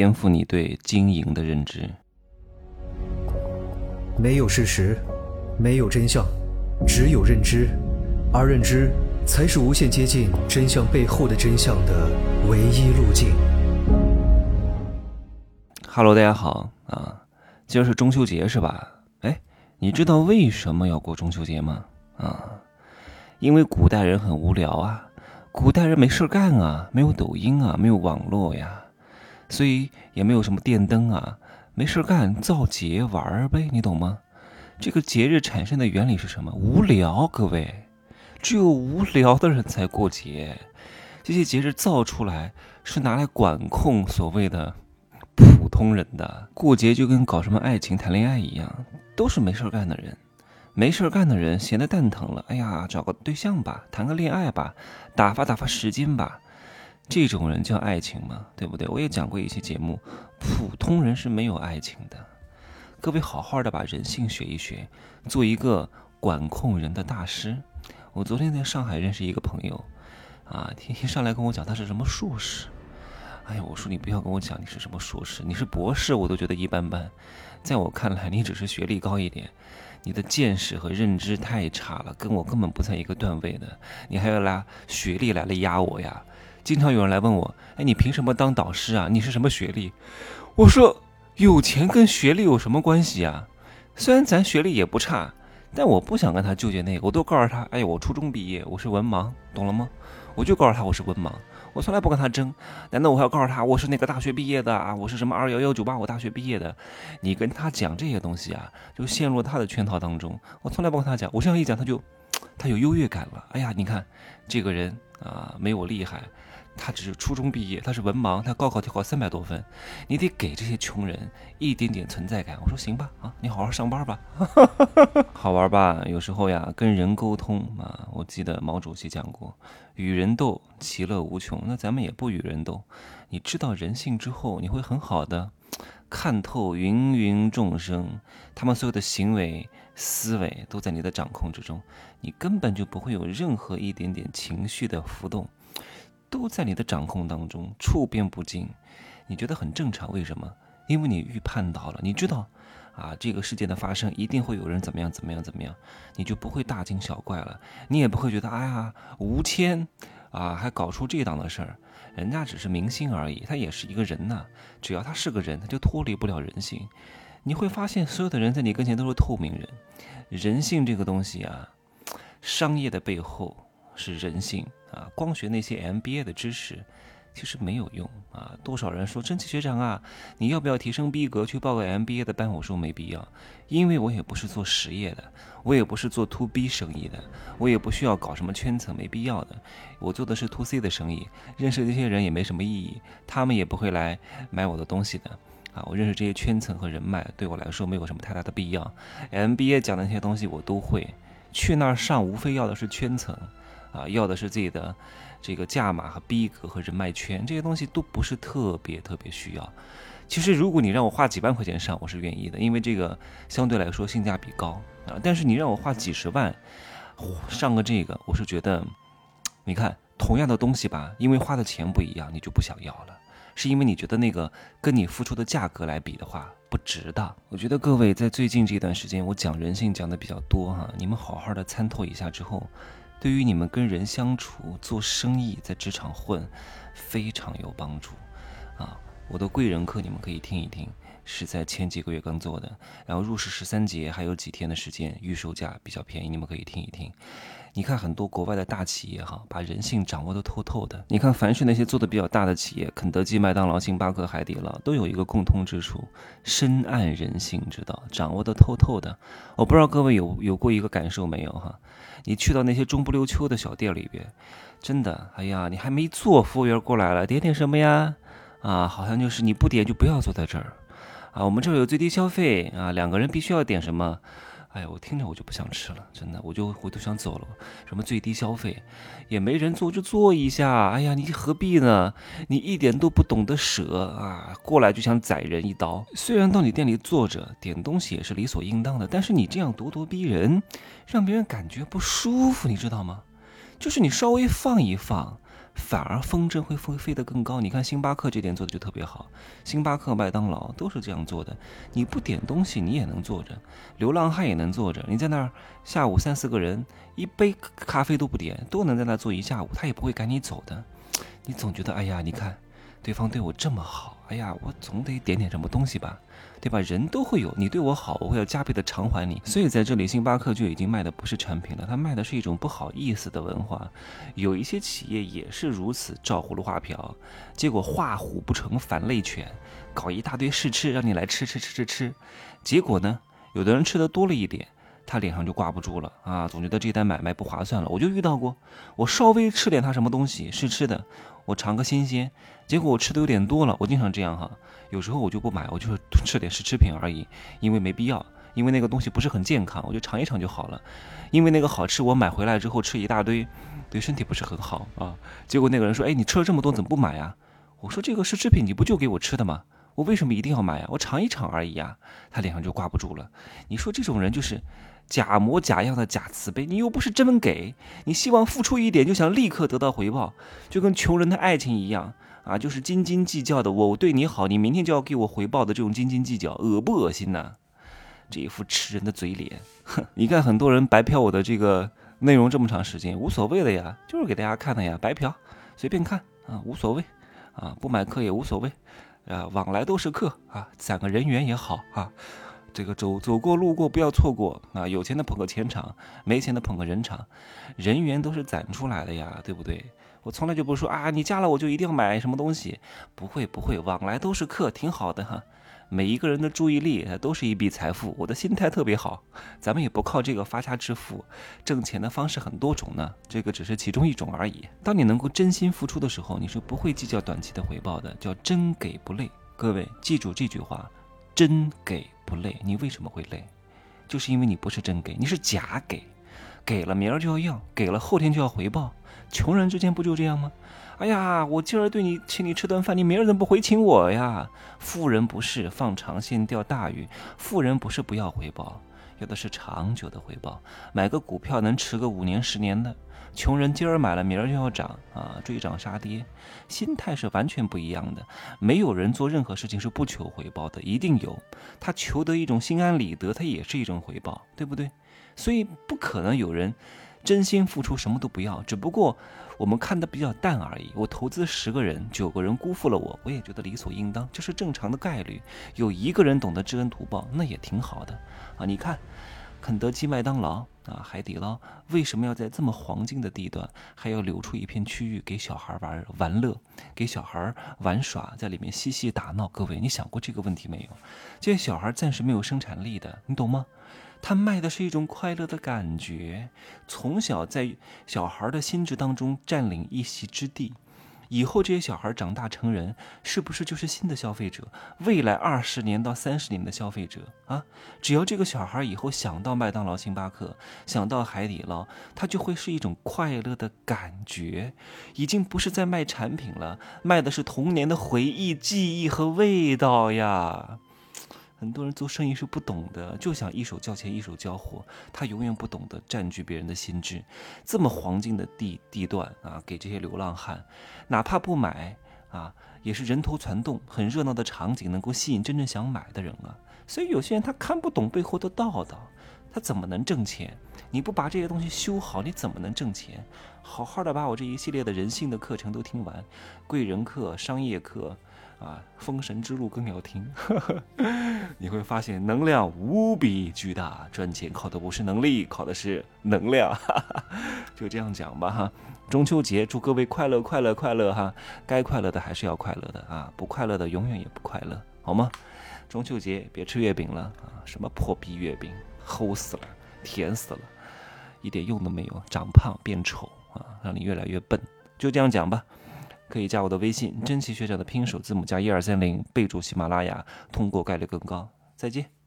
颠覆你对经营的认知。没有事实，没有真相，只有认知，而认知才是无限接近真相背后的真相的唯一路径。Hello，大家好啊，今儿是中秋节是吧？哎，你知道为什么要过中秋节吗？啊，因为古代人很无聊啊。古代人没事干啊，没有抖音啊，没有网络呀，所以也没有什么电灯啊，没事干造节玩呗，你懂吗？这个节日产生的原理是什么？无聊，各位，只有无聊的人才过节。这些节日造出来是拿来管控所谓的普通人的。过节就跟搞什么爱情、谈恋爱一样，都是没事干的人。没事干的人闲得蛋疼了，哎呀，找个对象吧，谈个恋爱吧，打发打发时间吧，这种人叫爱情吗？对不对？我也讲过一些节目，普通人是没有爱情的。各位好好的把人性学一学，做一个管控人的大师。我昨天在上海认识一个朋友，啊，天天上来跟我讲他是什么硕士，哎呀，我说你不要跟我讲你是什么硕士，你是博士我都觉得一般般，在我看来你只是学历高一点。你的见识和认知太差了，跟我根本不在一个段位的。你还要拿学历来了压我呀？经常有人来问我，哎，你凭什么当导师啊？你是什么学历？我说，有钱跟学历有什么关系啊？虽然咱学历也不差，但我不想跟他纠结那个。我都告诉他，哎，我初中毕业，我是文盲，懂了吗？我就告诉他我是文盲。我从来不跟他争，难道我还要告诉他我是那个大学毕业的啊？我是什么二幺幺九八五大学毕业的？你跟他讲这些东西啊，就陷入他的圈套当中。我从来不跟他讲，我这样一讲，他就他有优越感了。哎呀，你看这个人啊，没我厉害。他只是初中毕业，他是文盲，他高考就考三百多分，你得给这些穷人一点点存在感。我说行吧，啊，你好好上班吧，好玩吧？有时候呀，跟人沟通啊，我记得毛主席讲过，与人斗，其乐无穷。那咱们也不与人斗，你知道人性之后，你会很好的 看透芸芸众生，他们所有的行为、思维都在你的掌控之中，你根本就不会有任何一点点情绪的浮动。都在你的掌控当中，处变不惊，你觉得很正常？为什么？因为你预判到了，你知道，啊，这个事件的发生一定会有人怎么样怎么样怎么样，你就不会大惊小怪了，你也不会觉得，哎呀，吴谦，啊，还搞出这档的事儿，人家只是明星而已，他也是一个人呐，只要他是个人，他就脱离不了人性。你会发现，所有的人在你跟前都是透明人，人性这个东西啊，商业的背后。是人性啊！光学那些 MBA 的知识，其实没有用啊！多少人说真奇学长啊，你要不要提升逼格去报个 MBA 的班？我说没必要，因为我也不是做实业的，我也不是做 To B 生意的，我也不需要搞什么圈层，没必要的。我做的是 To C 的生意，认识这些人也没什么意义，他们也不会来买我的东西的啊！我认识这些圈层和人脉，对我来说没有什么太大的必要。MBA 讲的那些东西我都会，去那儿上无非要的是圈层。啊，要的是自己的这个价码和逼格和人脉圈，这些东西都不是特别特别需要。其实，如果你让我花几万块钱上，我是愿意的，因为这个相对来说性价比高啊。但是你让我花几十万上个这个，我是觉得，你看同样的东西吧，因为花的钱不一样，你就不想要了，是因为你觉得那个跟你付出的价格来比的话不值当。我觉得各位在最近这段时间，我讲人性讲的比较多哈，你们好好的参透一下之后。对于你们跟人相处、做生意、在职场混，非常有帮助，啊！我的贵人课你们可以听一听，是在前几个月刚做的，然后入市十三节还有几天的时间，预售价比较便宜，你们可以听一听。你看很多国外的大企业哈，把人性掌握的透透的。你看凡是那些做的比较大的企业，肯德基、麦当劳、星巴克、海底捞，都有一个共通之处，深谙人性之道，掌握的透透的。我不知道各位有有过一个感受没有哈？你去到那些中不溜秋的小店里边，真的，哎呀，你还没坐，服务员过来了，点点什么呀？啊，好像就是你不点就不要坐在这儿，啊，我们这儿有最低消费啊，两个人必须要点什么？哎呀，我听着我就不想吃了，真的，我就我都想走了。什么最低消费，也没人坐就坐一下，哎呀，你何必呢？你一点都不懂得舍啊，过来就想宰人一刀。虽然到你店里坐着点东西也是理所应当的，但是你这样咄咄逼人，让别人感觉不舒服，你知道吗？就是你稍微放一放，反而风筝会飞飞得更高。你看星巴克这点做的就特别好，星巴克、麦当劳都是这样做的。你不点东西，你也能坐着；流浪汉也能坐着。你在那儿下午三四个人，一杯咖啡都不点，都能在那坐一下午，他也不会赶你走的。你总觉得，哎呀，你看。对方对我这么好，哎呀，我总得点点什么东西吧，对吧？人都会有，你对我好，我会要加倍的偿还你。所以在这里，星巴克就已经卖的不是产品了，它卖的是一种不好意思的文化。有一些企业也是如此，照葫芦画瓢，结果画虎不成反类犬，搞一大堆试吃，让你来吃吃吃吃吃，结果呢，有的人吃的多了一点。他脸上就挂不住了啊，总觉得这单买卖不划算了。我就遇到过，我稍微吃点他什么东西试吃的，我尝个新鲜，结果我吃的有点多了。我经常这样哈，有时候我就不买，我就是吃点试吃品而已，因为没必要，因为那个东西不是很健康，我就尝一尝就好了。因为那个好吃，我买回来之后吃一大堆，对身体不是很好啊。结果那个人说：“哎，你吃了这么多，怎么不买啊？”我说：“这个试吃品你不就给我吃的吗？我为什么一定要买啊？我尝一尝而已呀。”他脸上就挂不住了。你说这种人就是。假模假样的假慈悲，你又不是真给，你希望付出一点就想立刻得到回报，就跟穷人的爱情一样啊，就是斤斤计较的。我对你好，你明天就要给我回报的这种斤斤计较，恶不恶心呐？这一副吃人的嘴脸，哼！你看很多人白嫖我的这个内容这么长时间，无所谓的呀，就是给大家看的呀，白嫖，随便看啊，无所谓啊，不买课也无所谓啊，往来都是客啊，攒个人缘也好啊。这个走走过路过不要错过啊！有钱的捧个钱场，没钱的捧个人场，人缘都是攒出来的呀，对不对？我从来就不说啊，你加了我就一定要买什么东西，不会不会，往来都是客，挺好的哈。每一个人的注意力都是一笔财富，我的心态特别好。咱们也不靠这个发家致富，挣钱的方式很多种呢，这个只是其中一种而已。当你能够真心付出的时候，你是不会计较短期的回报的，叫真给不累。各位记住这句话。真给不累，你为什么会累？就是因为你不是真给，你是假给，给了明儿就要要，给了后天就要回报。穷人之间不就这样吗？哎呀，我今儿对你请你吃顿饭，你明儿怎么不回请我呀？富人不是放长线钓大鱼，富人不是不要回报，要的是长久的回报。买个股票能持个五年十年的。穷人今儿买了，明儿就要涨啊，追涨杀跌，心态是完全不一样的。没有人做任何事情是不求回报的，一定有。他求得一种心安理得，他也是一种回报，对不对？所以不可能有人真心付出什么都不要，只不过我们看的比较淡而已。我投资十个人，九个人辜负了我，我也觉得理所应当，这是正常的概率。有一个人懂得知恩图报，那也挺好的啊。你看。肯德基、麦当劳啊，海底捞为什么要在这么黄金的地段，还要留出一片区域给小孩玩玩乐，给小孩玩耍，在里面嬉戏打闹？各位，你想过这个问题没有？这些小孩暂时没有生产力的，你懂吗？他卖的是一种快乐的感觉，从小在小孩的心智当中占领一席之地。以后这些小孩长大成人，是不是就是新的消费者？未来二十年到三十年的消费者啊！只要这个小孩以后想到麦当劳、星巴克，想到海底捞，他就会是一种快乐的感觉，已经不是在卖产品了，卖的是童年的回忆、记忆和味道呀。很多人做生意是不懂的，就想一手交钱一手交货，他永远不懂得占据别人的心智。这么黄金的地地段啊，给这些流浪汉，哪怕不买啊，也是人头攒动，很热闹的场景，能够吸引真正想买的人啊。所以有些人他看不懂背后的道道，他怎么能挣钱？你不把这些东西修好，你怎么能挣钱？好好的把我这一系列的人性的课程都听完，贵人课、商业课。啊，封神之路更要听，你会发现能量无比巨大。赚钱靠的不是能力，靠的是能量。就这样讲吧哈。中秋节祝各位快乐快乐快乐哈！该快乐的还是要快乐的啊，不快乐的永远也不快乐，好吗？中秋节别吃月饼了啊，什么破逼月饼，齁死了，甜死了，一点用都没有，长胖变丑啊，让你越来越笨。就这样讲吧。可以加我的微信，真奇学长的拼首字母加一二三零，备注喜马拉雅，通过概率更高。再见。